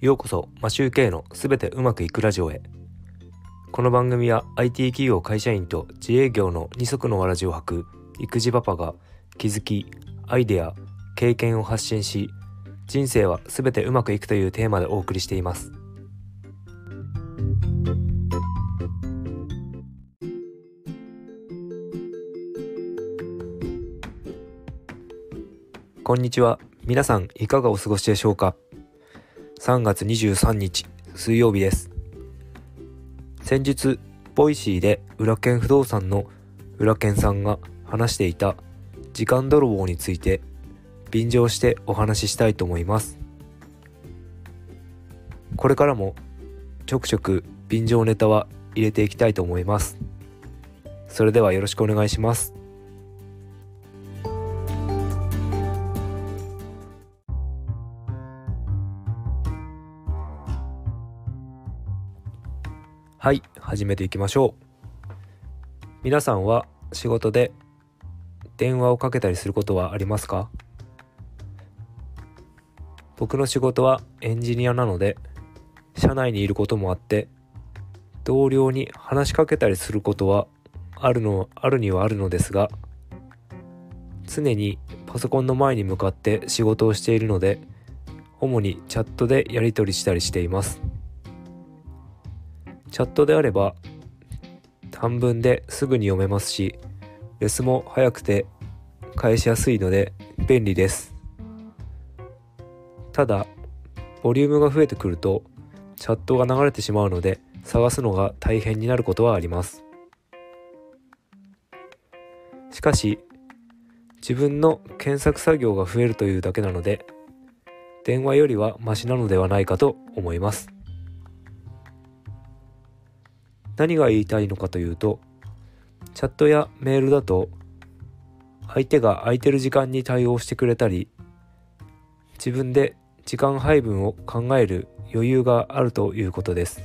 ようこそマシューケイのすべてうまくいくラジオへ。この番組は IT 企業会社員と自営業の二足のわらじを履く育児パパが気づきアイデア経験を発信し人生はすべてうまくいくというテーマでお送りしています。こんにちは。皆さんいかがお過ごしでしょうか？3月23日水曜日です。先日 Voicy でウラケン不動産のウラケンさんが話していた時間泥棒について便乗してお話ししたいと思います。これからもちょくちょく便乗ネタは入れていきたいと思います。それではよろしくお願いします。はい始めていきましょう。皆さんは仕事で電話をかけたりすることはありますか？僕の仕事はエンジニアなので社内にいることもあって同僚に話しかけたりすることはあるのあるにはあるのですが常にパソコンの前に向かって仕事をしているので主にチャットでやり取りしたりしています。チャットであれば短文ですぐに読めますしレスも早くて返しやすいので便利です。ただボリュームが増えてくるとチャットが流れてしまうので探すのが大変になることはあります。しかし自分の検索作業が増えるというだけなので電話よりはマシなのではないかと思います。何が言いたいのかというとチャットやメールだと相手が空いてる時間に対応してくれたり自分で時間配分を考える余裕があるということです。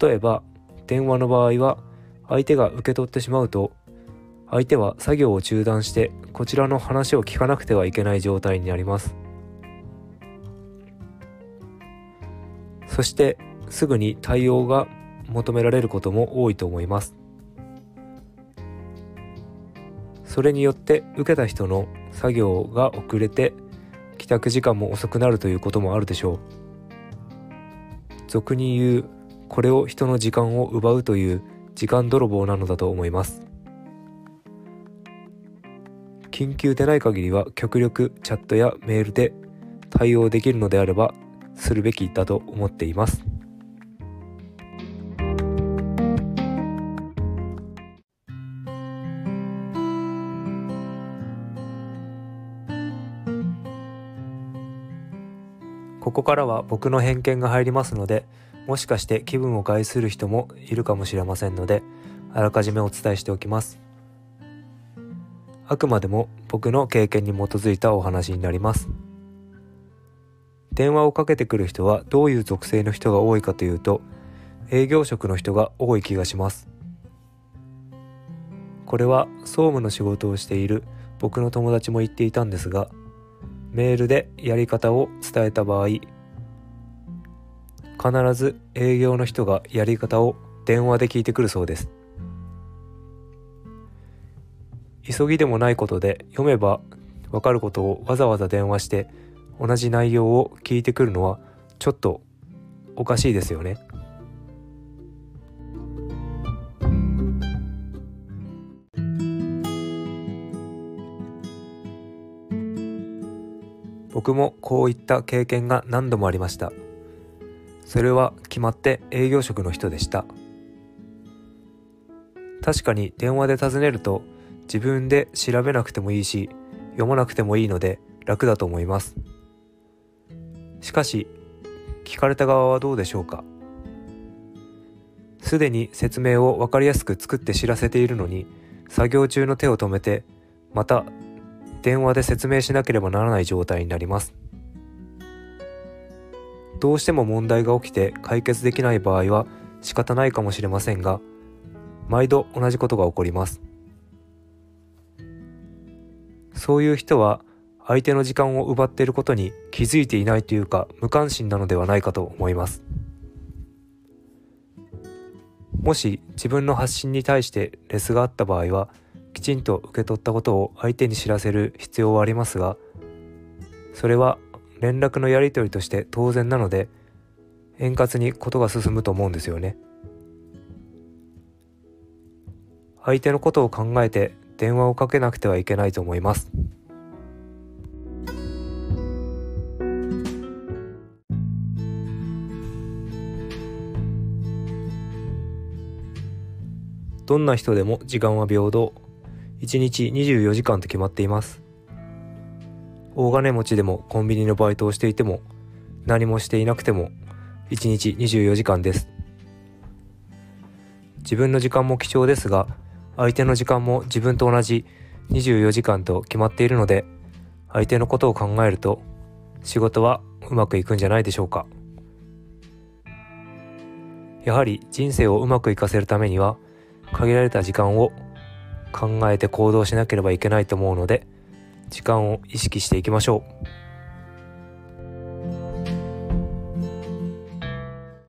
例えば電話の場合は相手が受け取ってしまうと相手は作業を中断してこちらの話を聞かなくてはいけない状態になります。そしてすぐに対応が求められることも多いと思います。それによって受けた人の作業が遅れて帰宅時間も遅くなるということもあるでしょう。俗に言うこれを人の時間を奪うという時間泥棒なのだと思います。緊急でない限りは極力チャットやメールで対応できるのであればするべきだと思っています。ここからは僕の偏見が入りますのでもしかして気分を害する人もいるかもしれませんのであらかじめお伝えしておきます。あくまでも僕の経験に基づいたお話になります。電話をかけてくる人はどういう属性の人が多いかというと営業職の人が多い気がします。これは総務の仕事をしている僕の友達も言っていたんですがメールでやり方を伝えた場合必ず営業の人がやり方を電話で聞いてくるそうです。急ぎでもないことで読めばわかることをわざわざ電話して同じ内容を聞いてくるのはちょっとおかしいですよね。僕もこういった経験が何度もありました。それは決まって営業職の人でした。確かに電話で尋ねると自分で調べなくてもいいし読まなくてもいいので楽だと思います。しかし聞かれた側はどうでしょうか？すでに説明を分かりやすく作って知らせているのに作業中の手を止めてまた電話で説明しなければならない状態になります。どうしても問題が起きて解決できない場合は仕方ないかもしれませんが毎度同じことが起こります。そういう人は相手の時間を奪っていることに気づいていないというか無関心なのではないかと思います。もし自分の発信に対してレスがあった場合はきちんと受け取ったことを相手に知らせる必要はありますがそれは連絡のやり取りとして当然なので円滑にことが進むと思うんですよね。相手のことを考えて電話をかけなくてはいけないと思います。どんな人でも時間は平等。1日24時間と決まっています。大金持ちでもコンビニのバイトをしていても何もしていなくても1日24時間です。自分の時間も貴重ですが相手の時間も自分と同じ24時間と決まっているので相手のことを考えると仕事はうまくいくんじゃないでしょうか。やはり人生をうまくいかせるためには限られた時間を考えて行動しなければいけないと思うので時間を意識していきましょう。